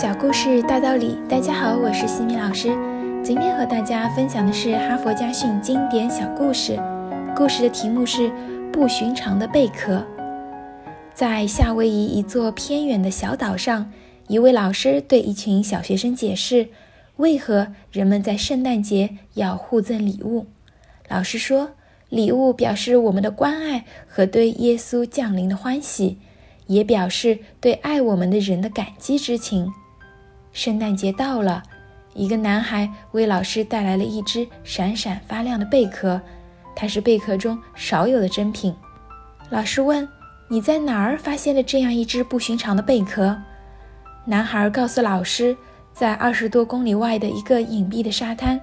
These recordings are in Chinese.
小故事大道理，大家好，我是西米老师。今天和大家分享的是哈佛家训经典小故事，故事的题目是《不寻常的贝壳》。在夏威夷一座偏远的小岛上，一位老师对一群小学生解释，为何人们在圣诞节要互赠礼物。老师说，礼物表示我们的关爱和对耶稣降临的欢喜，也表示对爱我们的人的感激之情。圣诞节到了，一个男孩为老师带来了一只闪闪发亮的贝壳，它是贝壳中少有的珍品。老师问：“你在哪儿发现了这样一只不寻常的贝壳？”男孩告诉老师：“在二十多公里外的一个隐蔽的沙滩，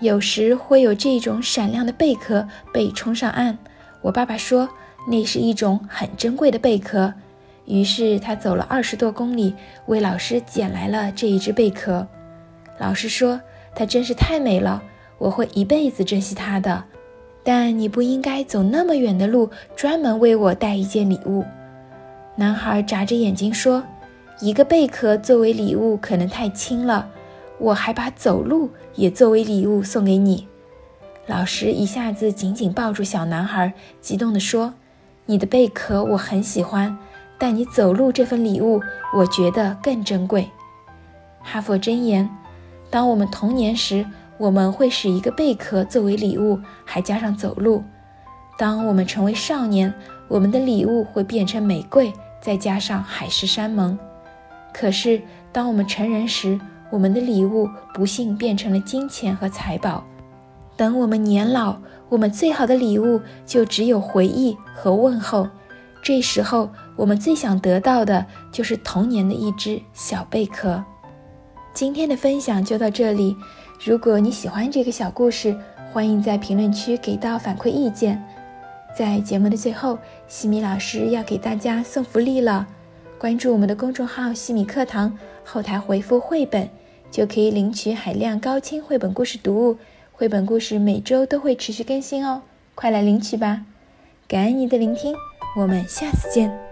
有时会有这种闪亮的贝壳被冲上岸。我爸爸说，那是一种很珍贵的贝壳。”于是他走了二十多公里，为老师捡来了这一只贝壳。老师说：“它真是太美了，我会一辈子珍惜它的。”但你不应该走那么远的路，专门为我带一件礼物。男孩眨着眼睛说：“一个贝壳作为礼物可能太轻了，我还把走路也作为礼物送给你。”老师一下子紧紧抱住小男孩，激动地说：“你的贝壳我很喜欢。”但你走路这份礼物，我觉得更珍贵。哈佛箴言：当我们童年时，我们会使一个贝壳作为礼物，还加上走路；当我们成为少年，我们的礼物会变成玫瑰，再加上海誓山盟。可是，当我们成人时，我们的礼物不幸变成了金钱和财宝。等我们年老，我们最好的礼物就只有回忆和问候。这时候，我们最想得到的就是童年的一只小贝壳。今天的分享就到这里。如果你喜欢这个小故事，欢迎在评论区给到反馈意见。在节目的最后，西米老师要给大家送福利了。关注我们的公众号“西米课堂”，后台回复“绘本”，就可以领取海量高清绘本故事读物。绘本故事每周都会持续更新哦，快来领取吧！感恩你的聆听。我们下次见。